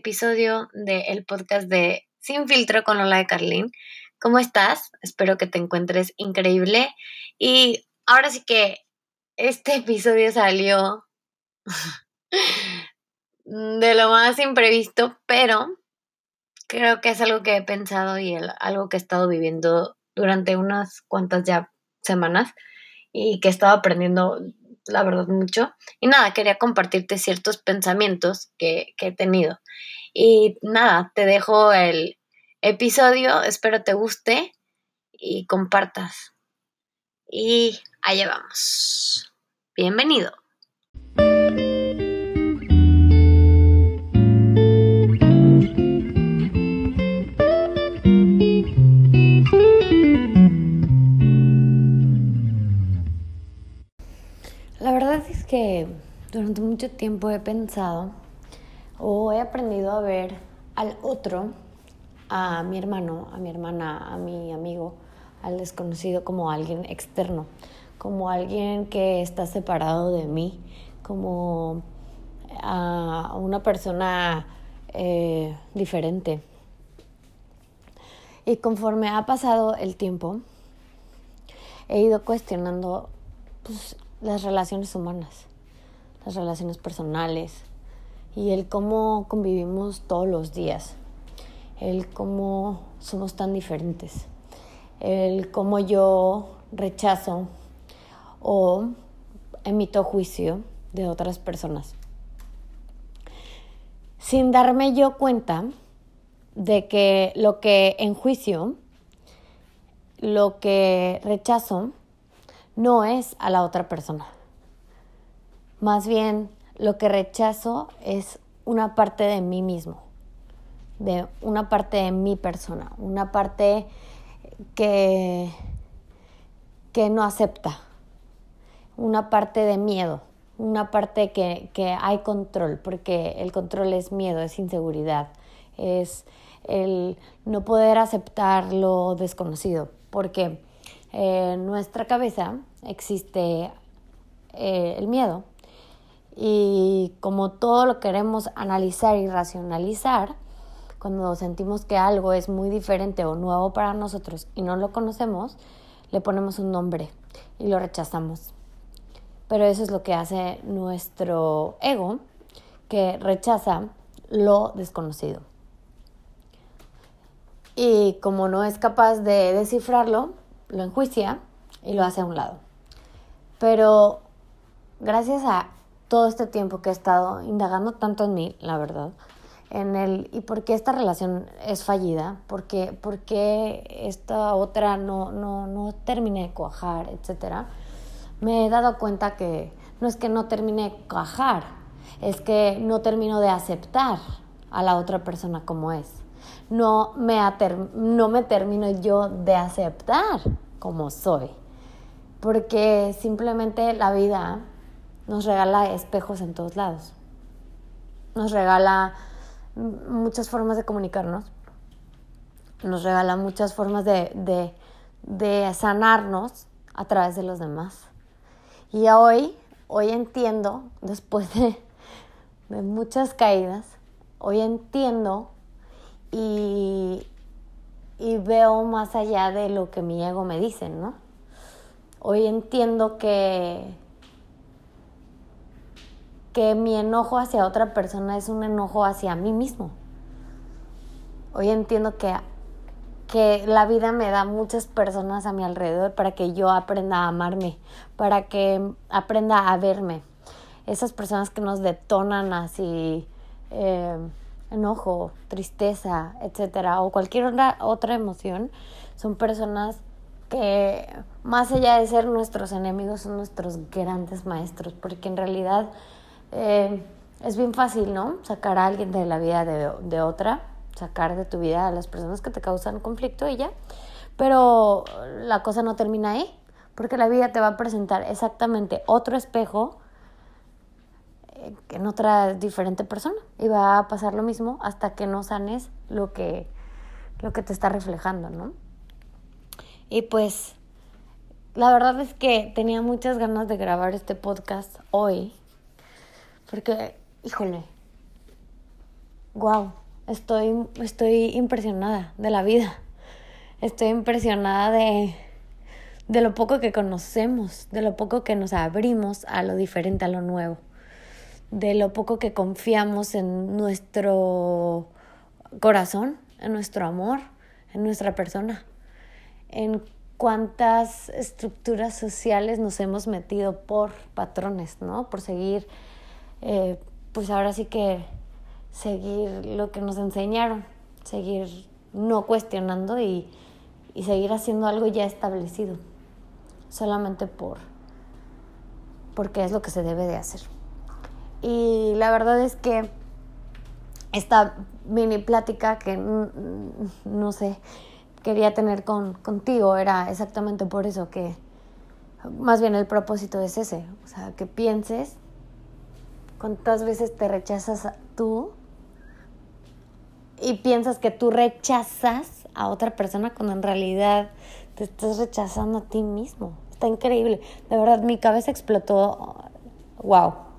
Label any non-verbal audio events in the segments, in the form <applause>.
episodio del podcast de Sin Filtro con Lola de Carlín. ¿Cómo estás? Espero que te encuentres increíble. Y ahora sí que este episodio salió <laughs> de lo más imprevisto, pero creo que es algo que he pensado y algo que he estado viviendo durante unas cuantas ya semanas y que he estado aprendiendo la verdad, mucho. Y nada, quería compartirte ciertos pensamientos que, he tenido. Y nada, te dejo el episodio, espero te guste y compartas. Y allá vamos. Bienvenido. Que durante mucho tiempo he pensado o he aprendido a ver al otro, a mi hermano, a mi hermana, a mi amigo, al desconocido como alguien externo, como alguien que está separado de mí, como a una persona eh, diferente. Y conforme ha pasado el tiempo, he ido cuestionando pues, las relaciones humanas, las relaciones personales y el cómo convivimos todos los días, el cómo somos tan diferentes, el cómo yo rechazo o emito juicio de otras personas. Sin darme yo cuenta de que lo que enjuicio, lo que rechazo, no es a la otra persona. Más bien, lo que rechazo es una parte de mí mismo, de una parte de mi persona, una parte que, que no acepta, una parte de miedo, una parte que, que hay control, porque el control es miedo, es inseguridad, es el no poder aceptar lo desconocido, porque en nuestra cabeza existe eh, el miedo. Y como todo lo queremos analizar y racionalizar, cuando sentimos que algo es muy diferente o nuevo para nosotros y no lo conocemos, le ponemos un nombre y lo rechazamos. Pero eso es lo que hace nuestro ego, que rechaza lo desconocido. Y como no es capaz de descifrarlo, lo enjuicia y lo hace a un lado. Pero gracias a todo este tiempo que he estado indagando tanto en mí, la verdad, en el y por qué esta relación es fallida, por qué, esta otra no, no, no termine de cuajar, etcétera, me he dado cuenta que no es que no termine de cuajar, es que no termino de aceptar a la otra persona como es no me, no me termino yo de aceptar como soy. Porque simplemente la vida nos regala espejos en todos lados. Nos regala muchas formas de comunicarnos. Nos regala muchas formas de, de sanarnos a través de los demás. Y hoy, hoy entiendo, después de, de muchas caídas, hoy entiendo y, y veo más allá de lo que mi ego me dice, ¿no? Hoy entiendo que, que mi enojo hacia otra persona es un enojo hacia mí mismo. Hoy entiendo que, que la vida me da muchas personas a mi alrededor para que yo aprenda a amarme, para que aprenda a verme. Esas personas que nos detonan así. Eh, enojo, tristeza, etcétera, o cualquier otra, otra emoción, son personas que más allá de ser nuestros enemigos son nuestros grandes maestros, porque en realidad eh, es bien fácil, ¿no? Sacar a alguien de la vida de, de, otra, sacar de tu vida a las personas que te causan conflicto y ya, pero la cosa no termina ahí, porque la vida te va a presentar exactamente otro espejo en otra diferente persona y va a pasar lo mismo hasta que no sanes lo que, lo que te está reflejando, ¿no? Y pues la verdad es que tenía muchas ganas de grabar este podcast hoy porque, híjole, wow, estoy, estoy impresionada de la vida. Estoy impresionada de, de lo poco que conocemos, de lo poco que nos abrimos a lo diferente, a lo nuevo, de lo poco que confiamos en nuestro corazón, en nuestro amor, en nuestra persona, en cuántas estructuras sociales nos hemos metido por patrones, ¿no? Por seguir, eh, pues ahora sí que seguir lo que nos enseñaron, seguir no cuestionando y, y seguir haciendo algo ya establecido, solamente por porque es lo que se debe de hacer. Y la verdad es que esta mini plática que no sé, quería tener con, contigo era exactamente por eso que más bien el propósito es ese, o sea, que pienses cuántas veces te rechazas tú y piensas que tú rechazas a otra persona cuando en realidad te estás rechazando a ti mismo. Está increíble. De verdad, mi cabeza explotó. Wow.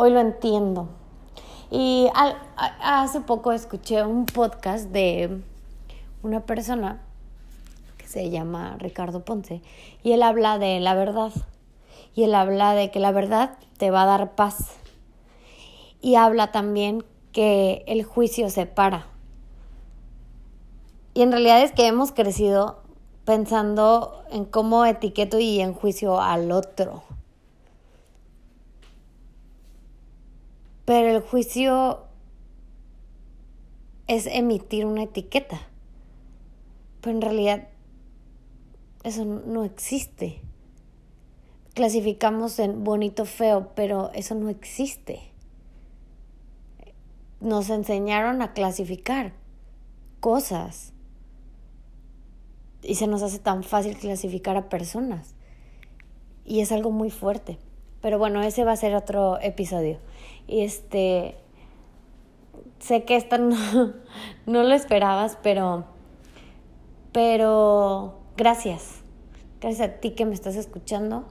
Hoy lo entiendo. Y hace poco escuché un podcast de una persona que se llama Ricardo Ponce y él habla de la verdad y él habla de que la verdad te va a dar paz y habla también que el juicio separa. Y en realidad es que hemos crecido pensando en cómo etiqueto y en juicio al otro. Pero el juicio es emitir una etiqueta. Pero en realidad eso no existe. Clasificamos en bonito, feo, pero eso no existe. Nos enseñaron a clasificar cosas. Y se nos hace tan fácil clasificar a personas. Y es algo muy fuerte. Pero bueno, ese va a ser otro episodio. Y este. Sé que esto no, <laughs> no lo esperabas, pero pero gracias. Gracias a ti que me estás escuchando.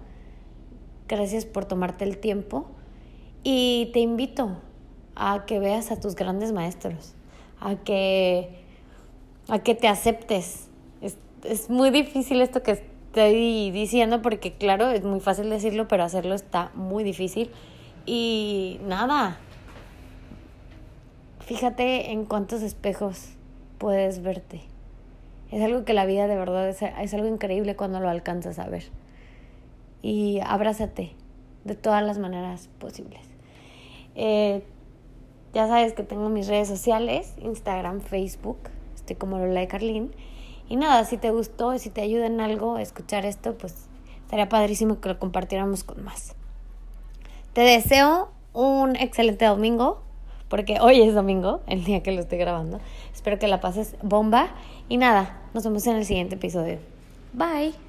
Gracias por tomarte el tiempo. Y te invito a que veas a tus grandes maestros, a que, a que te aceptes. Es, es muy difícil esto que estoy diciendo porque claro, es muy fácil decirlo, pero hacerlo está muy difícil. Y nada, fíjate en cuántos espejos puedes verte. Es algo que la vida de verdad es, es algo increíble cuando lo alcanzas a ver. Y abrázate de todas las maneras posibles. Eh, ya sabes que tengo mis redes sociales, Instagram, Facebook, estoy como Lola de Carlín. Y nada, si te gustó y si te ayuda en algo escuchar esto, pues estaría padrísimo que lo compartiéramos con más. Te deseo un excelente domingo, porque hoy es domingo, <laughs> el día que lo estoy grabando. Espero que la pases bomba. Y nada, nos vemos en el siguiente episodio. Bye.